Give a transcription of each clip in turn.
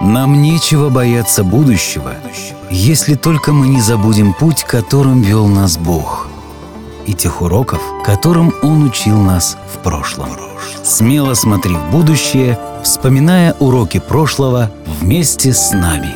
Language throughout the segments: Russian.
Нам нечего бояться будущего, если только мы не забудем путь, которым вел нас Бог, и тех уроков, которым Он учил нас в прошлом. Смело смотри в будущее, вспоминая уроки прошлого вместе с нами.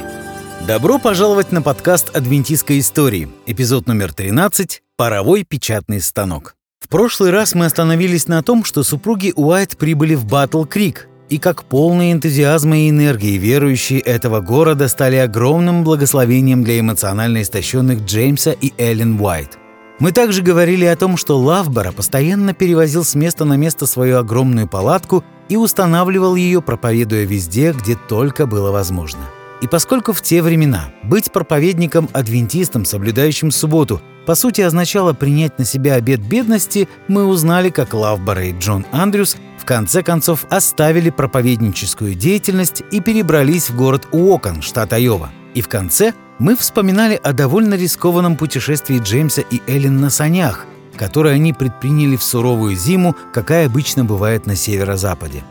Добро пожаловать на подкаст «Адвентистской истории», эпизод номер 13 «Паровой печатный станок». В прошлый раз мы остановились на том, что супруги Уайт прибыли в Батл Крик, и как полные энтузиазма и энергии верующие этого города стали огромным благословением для эмоционально истощенных Джеймса и Эллен Уайт. Мы также говорили о том, что Лавбора постоянно перевозил с места на место свою огромную палатку и устанавливал ее, проповедуя везде, где только было возможно. И поскольку в те времена быть проповедником-адвентистом, соблюдающим субботу, по сути означало принять на себя обет бедности, мы узнали, как Лавбора и Джон Андрюс конце концов оставили проповедническую деятельность и перебрались в город Уокон, штат Айова. И в конце мы вспоминали о довольно рискованном путешествии Джеймса и Эллен на санях, которое они предприняли в суровую зиму, какая обычно бывает на северо-западе.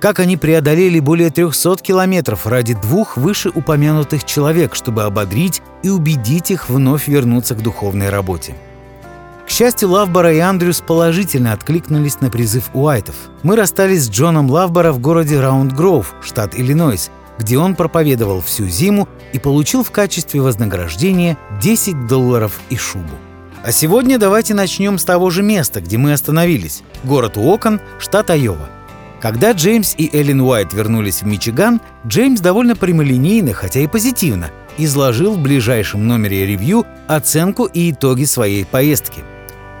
Как они преодолели более 300 километров ради двух вышеупомянутых человек, чтобы ободрить и убедить их вновь вернуться к духовной работе. К счастью, Лавбора и Андрюс положительно откликнулись на призыв Уайтов. Мы расстались с Джоном Лавбора в городе Раунд-Гроув, штат Иллинойс, где он проповедовал всю зиму и получил в качестве вознаграждения 10 долларов и шубу. А сегодня давайте начнем с того же места, где мы остановились – город Уокон, штат Айова. Когда Джеймс и Эллен Уайт вернулись в Мичиган, Джеймс довольно прямолинейно, хотя и позитивно, изложил в ближайшем номере ревью оценку и итоги своей поездки.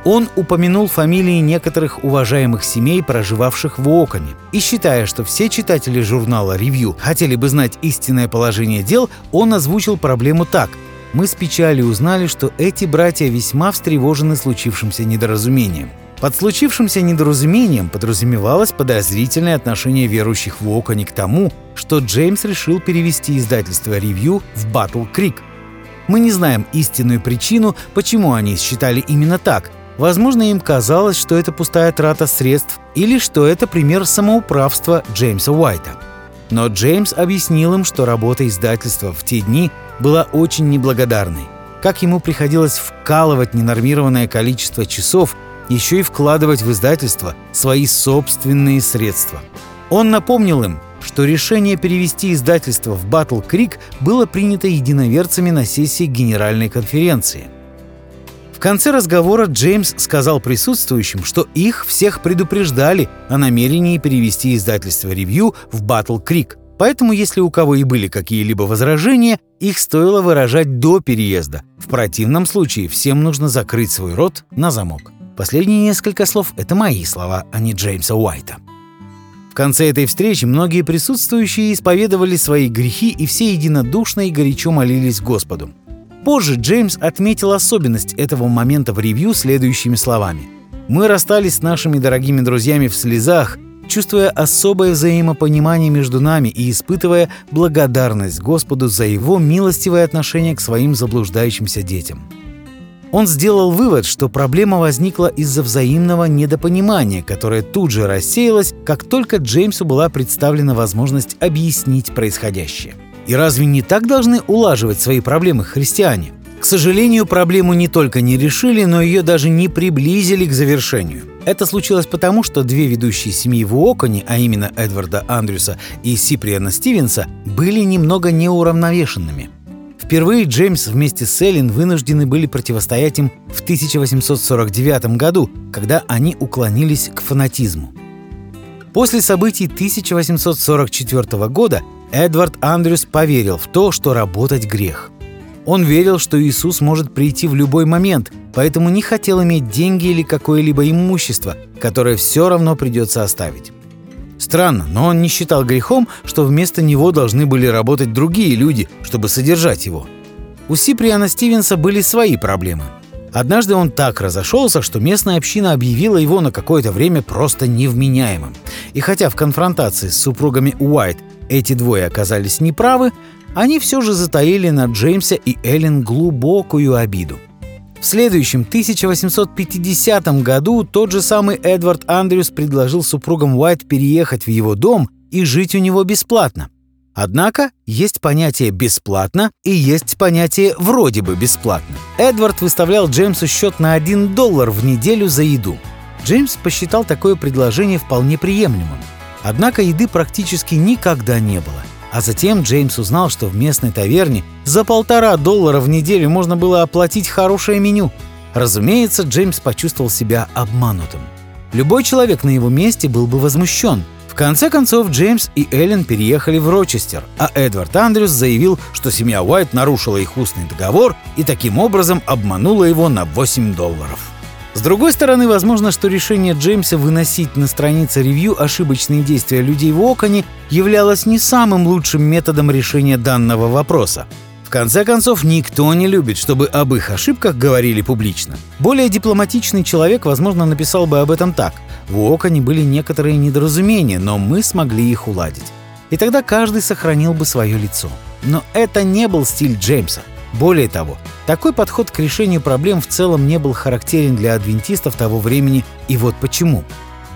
Он упомянул фамилии некоторых уважаемых семей, проживавших в Оконе, и считая, что все читатели журнала «Ревью» хотели бы знать истинное положение дел, он озвучил проблему так. «Мы с печалью узнали, что эти братья весьма встревожены случившимся недоразумением». Под случившимся недоразумением подразумевалось подозрительное отношение верующих в Оконе к тому, что Джеймс решил перевести издательство «Ревью» в «Батл Крик». Мы не знаем истинную причину, почему они считали именно так, Возможно, им казалось, что это пустая трата средств или что это пример самоуправства Джеймса Уайта. Но Джеймс объяснил им, что работа издательства в те дни была очень неблагодарной. Как ему приходилось вкалывать ненормированное количество часов, еще и вкладывать в издательство свои собственные средства. Он напомнил им, что решение перевести издательство в Battle Creek было принято единоверцами на сессии Генеральной конференции – в конце разговора Джеймс сказал присутствующим, что их всех предупреждали о намерении перевести издательство «Ревью» в «Батл Крик», Поэтому, если у кого и были какие-либо возражения, их стоило выражать до переезда. В противном случае всем нужно закрыть свой рот на замок. Последние несколько слов — это мои слова, а не Джеймса Уайта. В конце этой встречи многие присутствующие исповедовали свои грехи и все единодушно и горячо молились Господу. Позже Джеймс отметил особенность этого момента в ревью следующими словами. «Мы расстались с нашими дорогими друзьями в слезах, чувствуя особое взаимопонимание между нами и испытывая благодарность Господу за Его милостивое отношение к своим заблуждающимся детям». Он сделал вывод, что проблема возникла из-за взаимного недопонимания, которое тут же рассеялось, как только Джеймсу была представлена возможность объяснить происходящее. И разве не так должны улаживать свои проблемы христиане? К сожалению, проблему не только не решили, но ее даже не приблизили к завершению. Это случилось потому, что две ведущие семьи в Уоконе, а именно Эдварда Андрюса и Сиприана Стивенса, были немного неуравновешенными. Впервые Джеймс вместе с Эллен вынуждены были противостоять им в 1849 году, когда они уклонились к фанатизму. После событий 1844 года Эдвард Андрюс поверил в то, что работать грех. Он верил, что Иисус может прийти в любой момент, поэтому не хотел иметь деньги или какое-либо имущество, которое все равно придется оставить. Странно, но он не считал грехом, что вместо него должны были работать другие люди, чтобы содержать его. У Сиприана Стивенса были свои проблемы. Однажды он так разошелся, что местная община объявила его на какое-то время просто невменяемым. И хотя в конфронтации с супругами Уайт эти двое оказались неправы, они все же затаили на Джеймса и Эллен глубокую обиду. В следующем 1850 году тот же самый Эдвард Андрюс предложил супругам Уайт переехать в его дом и жить у него бесплатно. Однако есть понятие «бесплатно» и есть понятие «вроде бы бесплатно». Эдвард выставлял Джеймсу счет на 1 доллар в неделю за еду. Джеймс посчитал такое предложение вполне приемлемым. Однако еды практически никогда не было. А затем Джеймс узнал, что в местной таверне за полтора доллара в неделю можно было оплатить хорошее меню. Разумеется, Джеймс почувствовал себя обманутым. Любой человек на его месте был бы возмущен – конце концов, Джеймс и Эллен переехали в Рочестер, а Эдвард Андрюс заявил, что семья Уайт нарушила их устный договор и таким образом обманула его на 8 долларов. С другой стороны, возможно, что решение Джеймса выносить на странице ревью ошибочные действия людей в Оконе являлось не самым лучшим методом решения данного вопроса. В конце концов, никто не любит, чтобы об их ошибках говорили публично. Более дипломатичный человек, возможно, написал бы об этом так. В Оконе были некоторые недоразумения, но мы смогли их уладить. И тогда каждый сохранил бы свое лицо. Но это не был стиль Джеймса. Более того, такой подход к решению проблем в целом не был характерен для адвентистов того времени, и вот почему.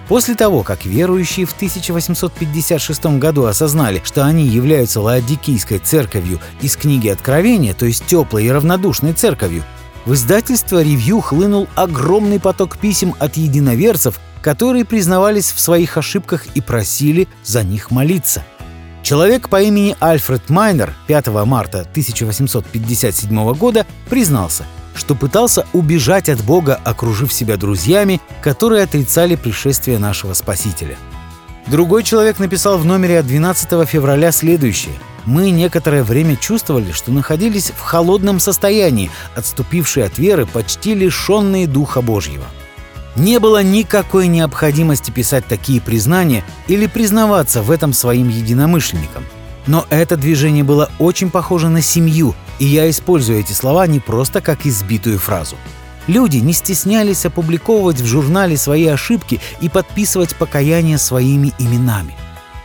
После того, как верующие в 1856 году осознали, что они являются Лаодикийской церковью из книги Откровения, то есть теплой и равнодушной церковью, в издательство «Ревью» хлынул огромный поток писем от единоверцев, которые признавались в своих ошибках и просили за них молиться. Человек по имени Альфред Майнер 5 марта 1857 года признался – что пытался убежать от Бога, окружив себя друзьями, которые отрицали пришествие нашего Спасителя. Другой человек написал в номере от 12 февраля следующее. «Мы некоторое время чувствовали, что находились в холодном состоянии, отступившие от веры, почти лишенные Духа Божьего». Не было никакой необходимости писать такие признания или признаваться в этом своим единомышленникам. Но это движение было очень похоже на семью, и я использую эти слова не просто как избитую фразу. Люди не стеснялись опубликовывать в журнале свои ошибки и подписывать покаяние своими именами.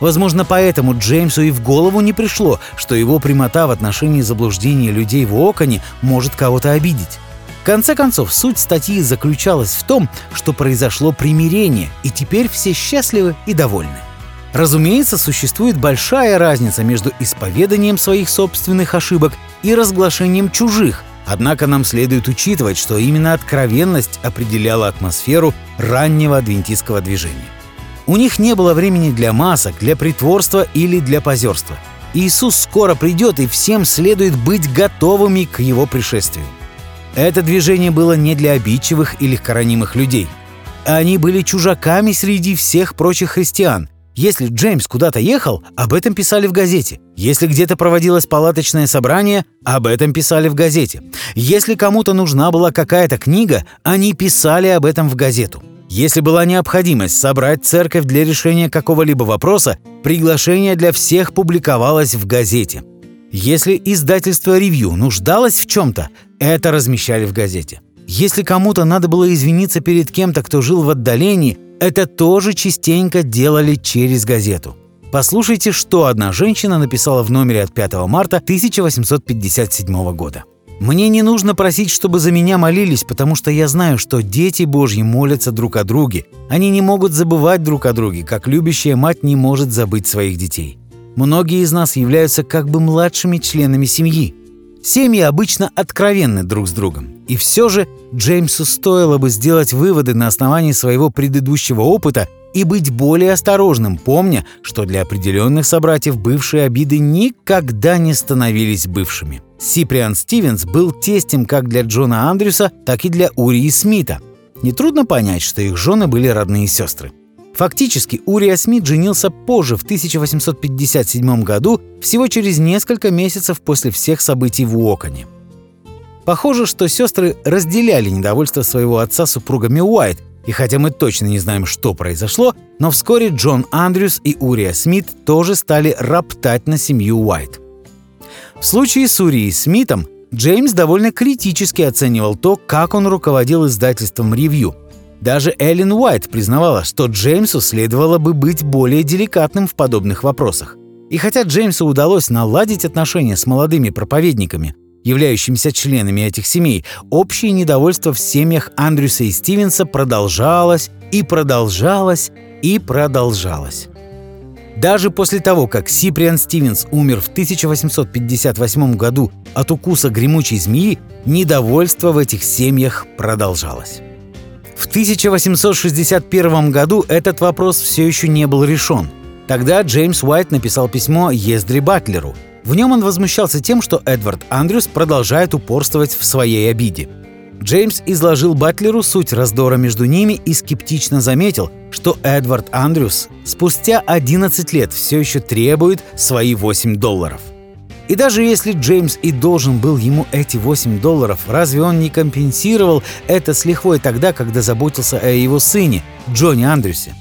Возможно, поэтому Джеймсу и в голову не пришло, что его прямота в отношении заблуждения людей в оконе может кого-то обидеть. Конце концов, суть статьи заключалась в том, что произошло примирение, и теперь все счастливы и довольны. Разумеется, существует большая разница между исповеданием своих собственных ошибок и разглашением чужих, однако нам следует учитывать, что именно откровенность определяла атмосферу раннего адвентистского движения. У них не было времени для масок, для притворства или для позерства. Иисус скоро придет, и всем следует быть готовыми к его пришествию. Это движение было не для обидчивых и легкоранимых людей. Они были чужаками среди всех прочих христиан – если Джеймс куда-то ехал, об этом писали в газете. Если где-то проводилось палаточное собрание, об этом писали в газете. Если кому-то нужна была какая-то книга, они писали об этом в газету. Если была необходимость собрать церковь для решения какого-либо вопроса, приглашение для всех публиковалось в газете. Если издательство «Ревью» нуждалось в чем-то, это размещали в газете. Если кому-то надо было извиниться перед кем-то, кто жил в отдалении, это тоже частенько делали через газету. Послушайте, что одна женщина написала в номере от 5 марта 1857 года. «Мне не нужно просить, чтобы за меня молились, потому что я знаю, что дети Божьи молятся друг о друге. Они не могут забывать друг о друге, как любящая мать не может забыть своих детей. Многие из нас являются как бы младшими членами семьи. Семьи обычно откровенны друг с другом. И все же Джеймсу стоило бы сделать выводы на основании своего предыдущего опыта и быть более осторожным, помня, что для определенных собратьев бывшие обиды никогда не становились бывшими. Сиприан Стивенс был тестем как для Джона Андрюса, так и для Урии Смита. Нетрудно понять, что их жены были родные сестры. Фактически Урия Смит женился позже, в 1857 году, всего через несколько месяцев после всех событий в Уоконе. Похоже, что сестры разделяли недовольство своего отца супругами Уайт, и хотя мы точно не знаем, что произошло, но вскоре Джон Андрюс и Урия Смит тоже стали роптать на семью Уайт. В случае с Урией Смитом Джеймс довольно критически оценивал то, как он руководил издательством «Ревью», даже Эллен Уайт признавала, что Джеймсу следовало бы быть более деликатным в подобных вопросах. И хотя Джеймсу удалось наладить отношения с молодыми проповедниками, являющимися членами этих семей, общее недовольство в семьях Андрюса и Стивенса продолжалось и продолжалось и продолжалось. Даже после того, как Сиприан Стивенс умер в 1858 году от укуса гремучей змеи, недовольство в этих семьях продолжалось. В 1861 году этот вопрос все еще не был решен. Тогда Джеймс Уайт написал письмо Ездри Батлеру. В нем он возмущался тем, что Эдвард Андрюс продолжает упорствовать в своей обиде. Джеймс изложил Батлеру суть раздора между ними и скептично заметил, что Эдвард Андрюс спустя 11 лет все еще требует свои 8 долларов. И даже если Джеймс и должен был ему эти 8 долларов, разве он не компенсировал это с лихвой тогда, когда заботился о его сыне, Джонни Андрюсе?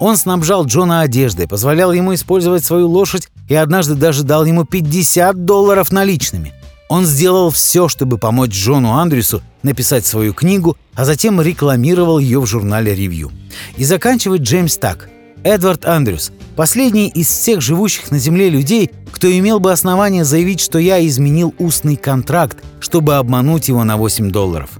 Он снабжал Джона одеждой, позволял ему использовать свою лошадь и однажды даже дал ему 50 долларов наличными – он сделал все, чтобы помочь Джону Андрюсу написать свою книгу, а затем рекламировал ее в журнале «Ревью». И заканчивает Джеймс так. «Эдвард Андрюс – последний из всех живущих на Земле людей, кто имел бы основание заявить, что я изменил устный контракт, чтобы обмануть его на 8 долларов.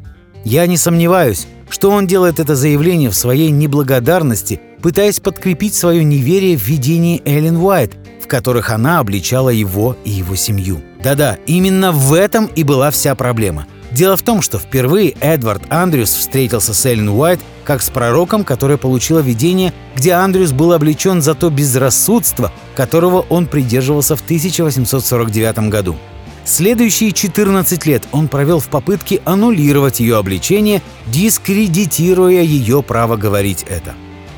Я не сомневаюсь, что он делает это заявление в своей неблагодарности, пытаясь подкрепить свое неверие в видение Эллен Уайт, в которых она обличала его и его семью. Да-да, именно в этом и была вся проблема. Дело в том, что впервые Эдвард Андрюс встретился с Эллен Уайт как с пророком, который получила видение, где Андрюс был облечен за то безрассудство, которого он придерживался в 1849 году. Следующие 14 лет он провел в попытке аннулировать ее обличение, дискредитируя ее право говорить это.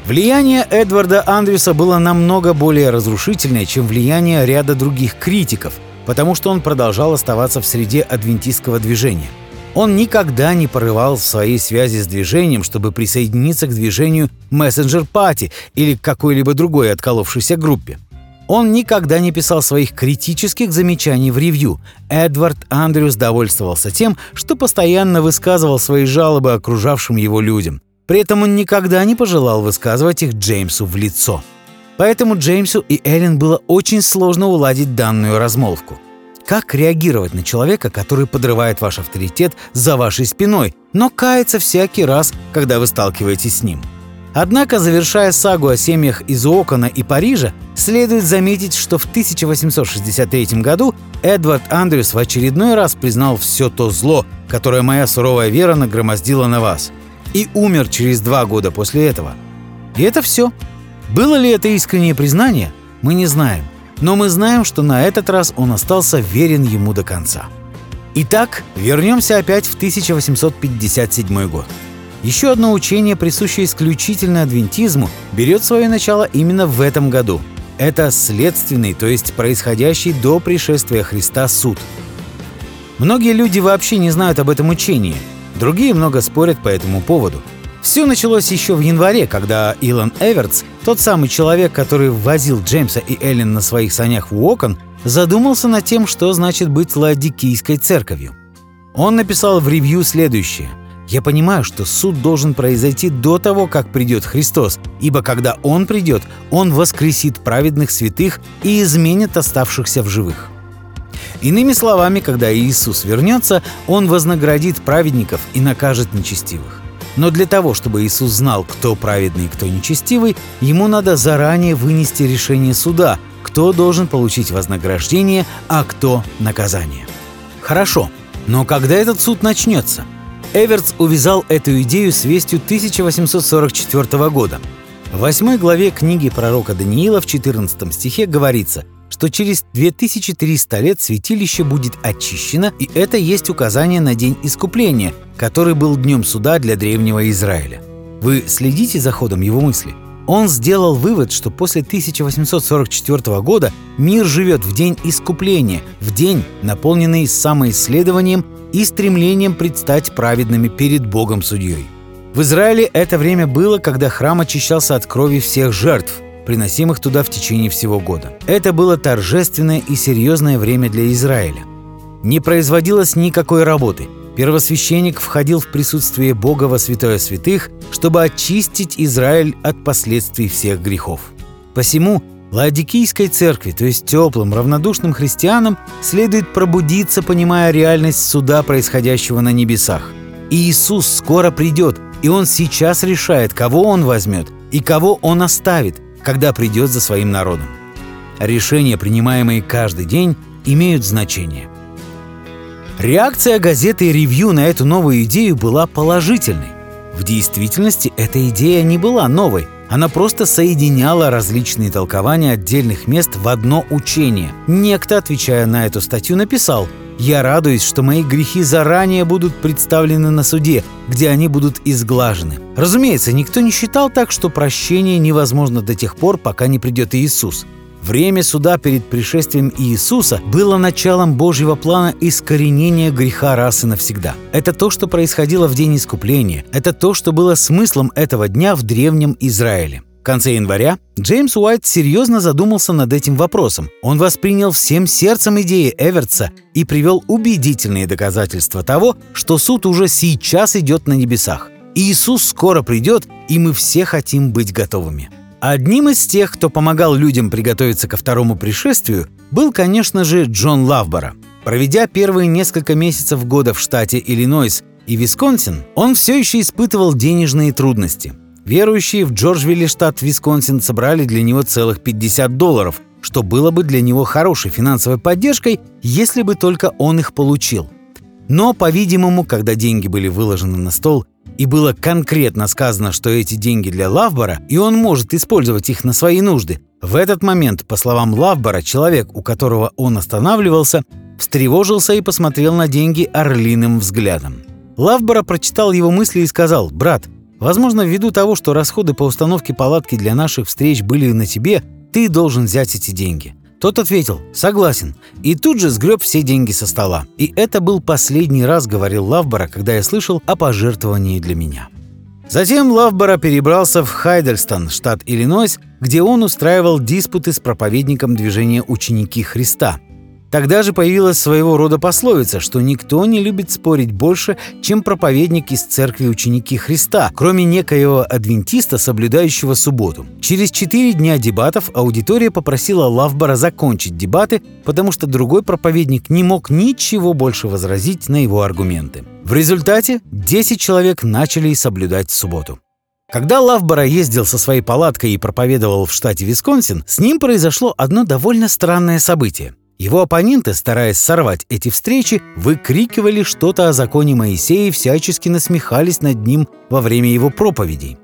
Влияние Эдварда Андрюса было намного более разрушительное, чем влияние ряда других критиков, потому что он продолжал оставаться в среде адвентистского движения. Он никогда не порывал своей связи с движением, чтобы присоединиться к движению Messenger Party или к какой-либо другой отколовшейся группе. Он никогда не писал своих критических замечаний в ревью. Эдвард Андрюс довольствовался тем, что постоянно высказывал свои жалобы окружавшим его людям. При этом он никогда не пожелал высказывать их Джеймсу в лицо. Поэтому Джеймсу и Эллен было очень сложно уладить данную размолвку. Как реагировать на человека, который подрывает ваш авторитет за вашей спиной, но кается всякий раз, когда вы сталкиваетесь с ним? Однако, завершая сагу о семьях из Окона и Парижа, следует заметить, что в 1863 году Эдвард Андрюс в очередной раз признал все то зло, которое моя суровая вера нагромоздила на вас – и умер через два года после этого. И это все. Было ли это искреннее признание, мы не знаем. Но мы знаем, что на этот раз он остался верен ему до конца. Итак, вернемся опять в 1857 год. Еще одно учение, присущее исключительно адвентизму, берет свое начало именно в этом году. Это следственный, то есть происходящий до пришествия Христа суд. Многие люди вообще не знают об этом учении, Другие много спорят по этому поводу. Все началось еще в январе, когда Илон Эвертс, тот самый человек, который возил Джеймса и Эллен на своих санях в Уокон, задумался над тем, что значит быть ладикийской церковью. Он написал в ревью следующее. «Я понимаю, что суд должен произойти до того, как придет Христос, ибо когда Он придет, Он воскресит праведных святых и изменит оставшихся в живых. Иными словами, когда Иисус вернется, Он вознаградит праведников и накажет нечестивых. Но для того, чтобы Иисус знал, кто праведный и кто нечестивый, ему надо заранее вынести решение суда, кто должен получить вознаграждение, а кто наказание. Хорошо, но когда этот суд начнется? Эвертс увязал эту идею с вестью 1844 года. В восьмой главе книги пророка Даниила в 14 стихе говорится – что через 2300 лет святилище будет очищено, и это есть указание на день искупления, который был днем суда для древнего Израиля. Вы следите за ходом его мысли? Он сделал вывод, что после 1844 года мир живет в день искупления, в день, наполненный самоисследованием и стремлением предстать праведными перед Богом судьей. В Израиле это время было, когда храм очищался от крови всех жертв, приносимых туда в течение всего года. Это было торжественное и серьезное время для Израиля. Не производилось никакой работы. Первосвященник входил в присутствие Бога во святое святых, чтобы очистить Израиль от последствий всех грехов. Посему Ладикийской церкви, то есть теплым, равнодушным христианам, следует пробудиться, понимая реальность суда, происходящего на небесах. И Иисус скоро придет, и Он сейчас решает, кого Он возьмет и кого Он оставит, когда придет за своим народом. Решения, принимаемые каждый день, имеют значение. Реакция газеты «Ревью» на эту новую идею была положительной. В действительности эта идея не была новой, она просто соединяла различные толкования отдельных мест в одно учение. Некто, отвечая на эту статью, написал «Я радуюсь, что мои грехи заранее будут представлены на суде, где они будут изглажены». Разумеется, никто не считал так, что прощение невозможно до тех пор, пока не придет Иисус. Время суда перед пришествием Иисуса было началом Божьего плана искоренения греха раз и навсегда. Это то, что происходило в день искупления. Это то, что было смыслом этого дня в древнем Израиле. Конце января Джеймс Уайт серьезно задумался над этим вопросом. Он воспринял всем сердцем идеи Эвертса и привел убедительные доказательства того, что суд уже сейчас идет на небесах. Иисус скоро придет, и мы все хотим быть готовыми. Одним из тех, кто помогал людям приготовиться ко второму пришествию, был, конечно же, Джон Лавбора. Проведя первые несколько месяцев года в штате Иллинойс и Висконсин, он все еще испытывал денежные трудности. Верующие в Джорджвилле, штат Висконсин, собрали для него целых 50 долларов, что было бы для него хорошей финансовой поддержкой, если бы только он их получил. Но, по-видимому, когда деньги были выложены на стол, и было конкретно сказано, что эти деньги для Лавбора, и он может использовать их на свои нужды, в этот момент, по словам Лавбора, человек, у которого он останавливался, встревожился и посмотрел на деньги орлиным взглядом. Лавбора прочитал его мысли и сказал, «Брат, возможно, ввиду того, что расходы по установке палатки для наших встреч были на тебе, ты должен взять эти деньги. Тот ответил «Согласен» и тут же сгреб все деньги со стола. И это был последний раз, говорил Лавбора, когда я слышал о пожертвовании для меня. Затем Лавбора перебрался в Хайдельстон, штат Иллинойс, где он устраивал диспуты с проповедником движения «Ученики Христа», Тогда же появилась своего рода пословица, что никто не любит спорить больше, чем проповедник из церкви ученики Христа, кроме некоего адвентиста, соблюдающего субботу. Через четыре дня дебатов аудитория попросила Лавбора закончить дебаты, потому что другой проповедник не мог ничего больше возразить на его аргументы. В результате 10 человек начали соблюдать субботу. Когда Лавбора ездил со своей палаткой и проповедовал в штате Висконсин, с ним произошло одно довольно странное событие – его оппоненты, стараясь сорвать эти встречи, выкрикивали что-то о законе Моисея и всячески насмехались над ним во время его проповедей.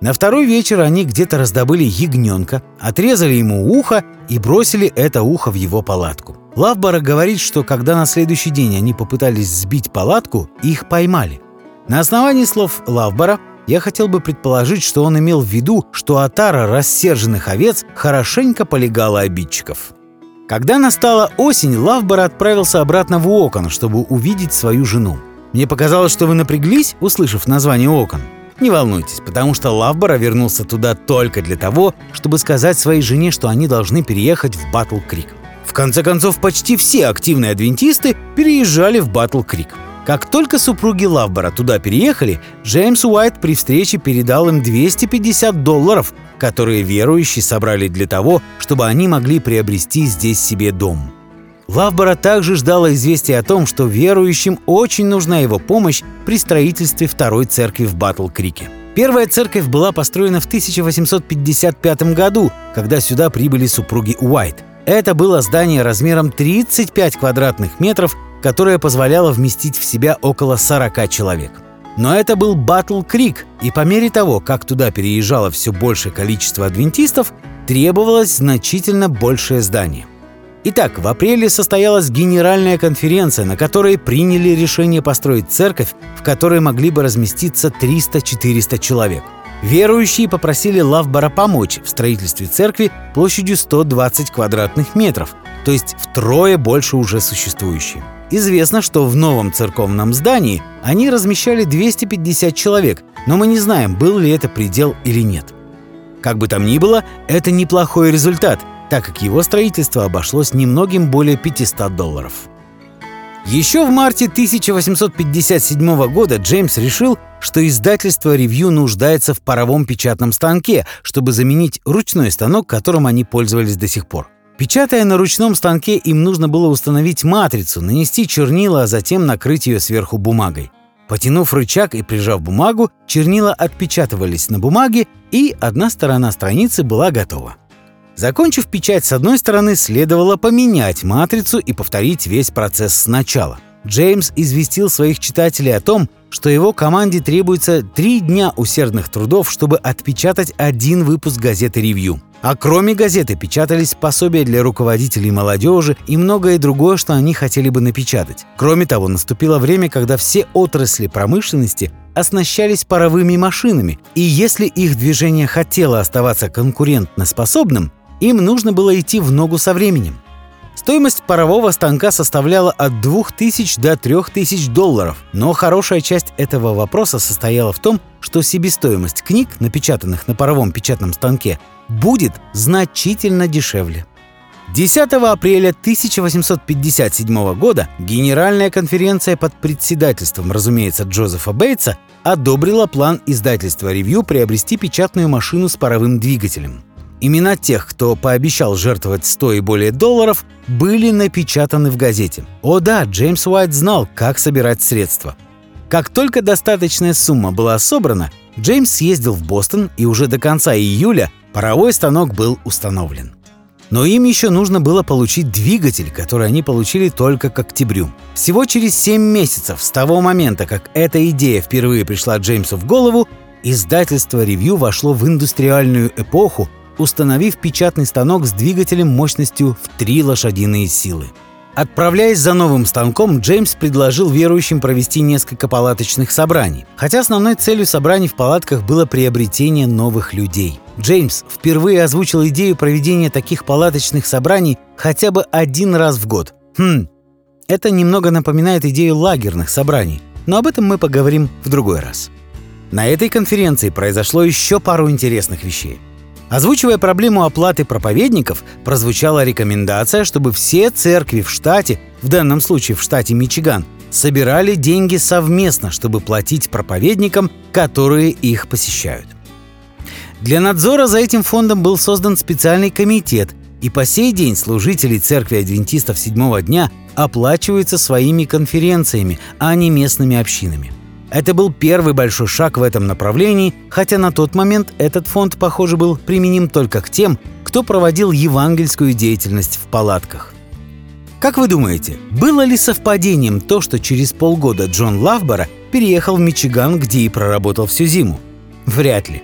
На второй вечер они где-то раздобыли ягненка, отрезали ему ухо и бросили это ухо в его палатку. Лавбора говорит, что когда на следующий день они попытались сбить палатку, их поймали. На основании слов Лавбора я хотел бы предположить, что он имел в виду, что отара рассерженных овец хорошенько полегала обидчиков. Когда настала осень, Лавбор отправился обратно в Окон, чтобы увидеть свою жену. Мне показалось, что вы напряглись, услышав название Окон. Не волнуйтесь, потому что Лавбора вернулся туда только для того, чтобы сказать своей жене, что они должны переехать в Батл Крик. В конце концов, почти все активные адвентисты переезжали в Батл Крик. Как только супруги Лавбора туда переехали, Джеймс Уайт при встрече передал им 250 долларов, которые верующие собрали для того, чтобы они могли приобрести здесь себе дом. Лавбора также ждала известия о том, что верующим очень нужна его помощь при строительстве второй церкви в Батл-Крике. Первая церковь была построена в 1855 году, когда сюда прибыли супруги Уайт. Это было здание размером 35 квадратных метров которая позволяла вместить в себя около 40 человек. Но это был Батл Крик, и по мере того, как туда переезжало все большее количество адвентистов, требовалось значительно большее здание. Итак, в апреле состоялась генеральная конференция, на которой приняли решение построить церковь, в которой могли бы разместиться 300-400 человек. Верующие попросили Лавбара помочь в строительстве церкви площадью 120 квадратных метров, то есть втрое больше уже существующей. Известно, что в новом церковном здании они размещали 250 человек, но мы не знаем, был ли это предел или нет. Как бы там ни было, это неплохой результат, так как его строительство обошлось немногим более 500 долларов. Еще в марте 1857 года Джеймс решил, что издательство «Ревью» нуждается в паровом печатном станке, чтобы заменить ручной станок, которым они пользовались до сих пор. Печатая на ручном станке, им нужно было установить матрицу, нанести чернила, а затем накрыть ее сверху бумагой. Потянув рычаг и прижав бумагу, чернила отпечатывались на бумаге, и одна сторона страницы была готова. Закончив печать с одной стороны, следовало поменять матрицу и повторить весь процесс сначала. Джеймс известил своих читателей о том, что его команде требуется три дня усердных трудов, чтобы отпечатать один выпуск газеты «Ревью». А кроме газеты печатались пособия для руководителей молодежи и многое другое, что они хотели бы напечатать. Кроме того, наступило время, когда все отрасли промышленности оснащались паровыми машинами, и если их движение хотело оставаться конкурентноспособным, им нужно было идти в ногу со временем. Стоимость парового станка составляла от 2000 до 3000 долларов, но хорошая часть этого вопроса состояла в том, что себестоимость книг, напечатанных на паровом печатном станке, будет значительно дешевле. 10 апреля 1857 года Генеральная конференция под председательством, разумеется, Джозефа Бейтса одобрила план издательства «Ревью» приобрести печатную машину с паровым двигателем. Имена тех, кто пообещал жертвовать 100 и более долларов, были напечатаны в газете. О да, Джеймс Уайт знал, как собирать средства. Как только достаточная сумма была собрана, Джеймс съездил в Бостон, и уже до конца июля паровой станок был установлен. Но им еще нужно было получить двигатель, который они получили только к октябрю. Всего через 7 месяцев с того момента, как эта идея впервые пришла Джеймсу в голову, издательство «Ревью» вошло в индустриальную эпоху, установив печатный станок с двигателем мощностью в 3 лошадиные силы. Отправляясь за новым станком, Джеймс предложил верующим провести несколько палаточных собраний, хотя основной целью собраний в палатках было приобретение новых людей. Джеймс впервые озвучил идею проведения таких палаточных собраний хотя бы один раз в год. Хм, это немного напоминает идею лагерных собраний, но об этом мы поговорим в другой раз. На этой конференции произошло еще пару интересных вещей. Озвучивая проблему оплаты проповедников, прозвучала рекомендация, чтобы все церкви в штате, в данном случае в штате Мичиган, собирали деньги совместно, чтобы платить проповедникам, которые их посещают. Для надзора за этим фондом был создан специальный комитет, и по сей день служители церкви адвентистов седьмого дня оплачиваются своими конференциями, а не местными общинами. Это был первый большой шаг в этом направлении, хотя на тот момент этот фонд, похоже, был применим только к тем, кто проводил евангельскую деятельность в палатках. Как вы думаете, было ли совпадением то, что через полгода Джон Лавбора переехал в Мичиган, где и проработал всю зиму? Вряд ли.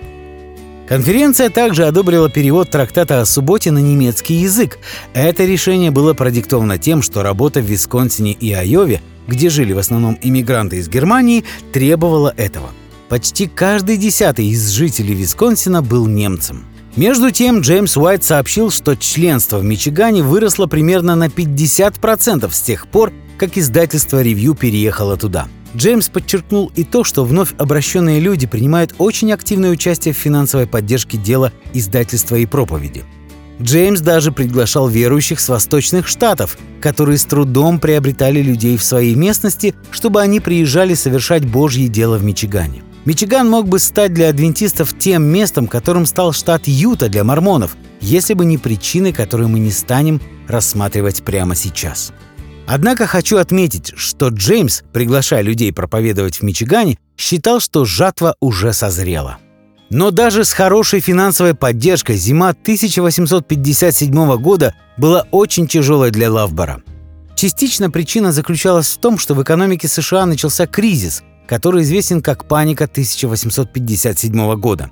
Конференция также одобрила перевод трактата о субботе на немецкий язык. Это решение было продиктовано тем, что работа в Висконсине и Айове где жили в основном иммигранты из Германии, требовала этого. Почти каждый десятый из жителей Висконсина был немцем. Между тем, Джеймс Уайт сообщил, что членство в Мичигане выросло примерно на 50% с тех пор, как издательство «Ревью» переехало туда. Джеймс подчеркнул и то, что вновь обращенные люди принимают очень активное участие в финансовой поддержке дела издательства и проповеди. Джеймс даже приглашал верующих с восточных штатов, которые с трудом приобретали людей в своей местности, чтобы они приезжали совершать Божье дело в Мичигане. Мичиган мог бы стать для адвентистов тем местом, которым стал штат Юта для мормонов, если бы не причины, которые мы не станем рассматривать прямо сейчас. Однако хочу отметить, что Джеймс, приглашая людей проповедовать в Мичигане, считал, что жатва уже созрела. Но даже с хорошей финансовой поддержкой зима 1857 года была очень тяжелой для Лавбора. Частично причина заключалась в том, что в экономике США начался кризис, который известен как паника 1857 года.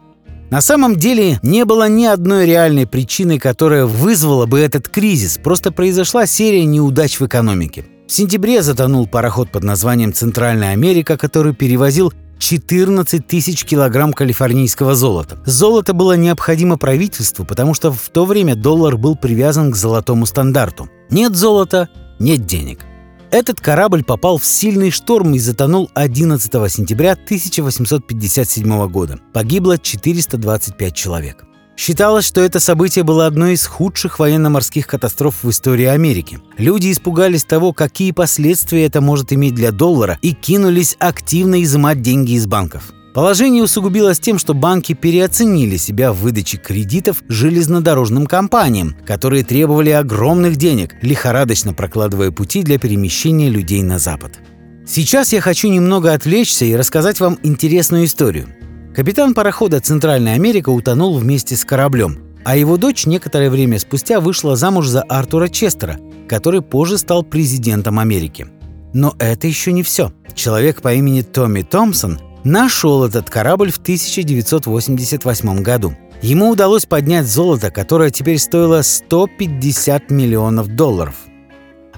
На самом деле не было ни одной реальной причины, которая вызвала бы этот кризис, просто произошла серия неудач в экономике. В сентябре затонул пароход под названием «Центральная Америка», который перевозил 14 тысяч килограмм калифорнийского золота. Золото было необходимо правительству, потому что в то время доллар был привязан к золотому стандарту. Нет золота – нет денег. Этот корабль попал в сильный шторм и затонул 11 сентября 1857 года. Погибло 425 человек. Считалось, что это событие было одной из худших военно-морских катастроф в истории Америки. Люди испугались того, какие последствия это может иметь для доллара, и кинулись активно изымать деньги из банков. Положение усугубилось тем, что банки переоценили себя в выдаче кредитов железнодорожным компаниям, которые требовали огромных денег, лихорадочно прокладывая пути для перемещения людей на Запад. Сейчас я хочу немного отвлечься и рассказать вам интересную историю. Капитан парохода «Центральная Америка» утонул вместе с кораблем, а его дочь некоторое время спустя вышла замуж за Артура Честера, который позже стал президентом Америки. Но это еще не все. Человек по имени Томми Томпсон нашел этот корабль в 1988 году. Ему удалось поднять золото, которое теперь стоило 150 миллионов долларов.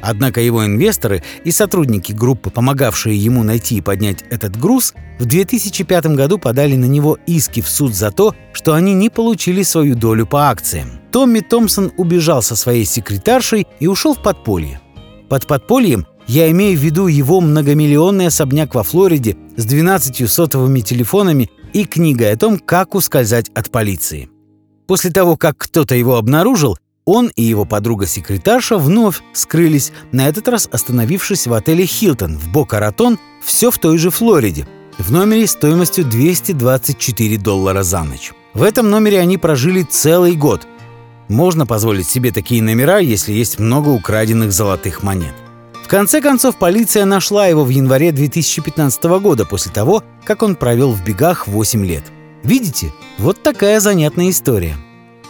Однако его инвесторы и сотрудники группы, помогавшие ему найти и поднять этот груз, в 2005 году подали на него иски в суд за то, что они не получили свою долю по акциям. Томми Томпсон убежал со своей секретаршей и ушел в подполье. Под подпольем я имею в виду его многомиллионный особняк во Флориде с 12 сотовыми телефонами и книгой о том, как ускользать от полиции. После того, как кто-то его обнаружил, он и его подруга-секретарша вновь скрылись, на этот раз остановившись в отеле «Хилтон» в Бока-Ратон, все в той же Флориде, в номере стоимостью 224 доллара за ночь. В этом номере они прожили целый год. Можно позволить себе такие номера, если есть много украденных золотых монет. В конце концов, полиция нашла его в январе 2015 года после того, как он провел в бегах 8 лет. Видите, вот такая занятная история.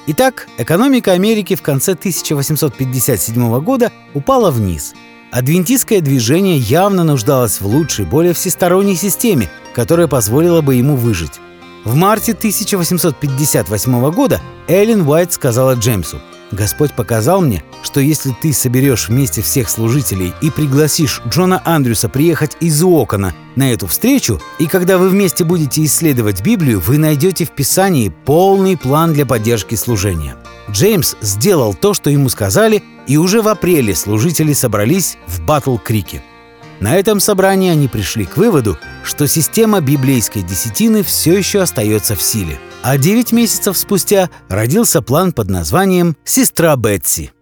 Итак, экономика Америки в конце 1857 года упала вниз. Адвентистское движение явно нуждалось в лучшей, более всесторонней системе, которая позволила бы ему выжить. В марте 1858 года Эллен Уайт сказала Джеймсу – Господь показал мне, что если ты соберешь вместе всех служителей и пригласишь Джона Андрюса приехать из Уокона на эту встречу, и когда вы вместе будете исследовать Библию, вы найдете в Писании полный план для поддержки служения. Джеймс сделал то, что ему сказали, и уже в апреле служители собрались в Батл-Крике. На этом собрании они пришли к выводу, что система библейской десятины все еще остается в силе. А 9 месяцев спустя родился план под названием «Сестра Бетси».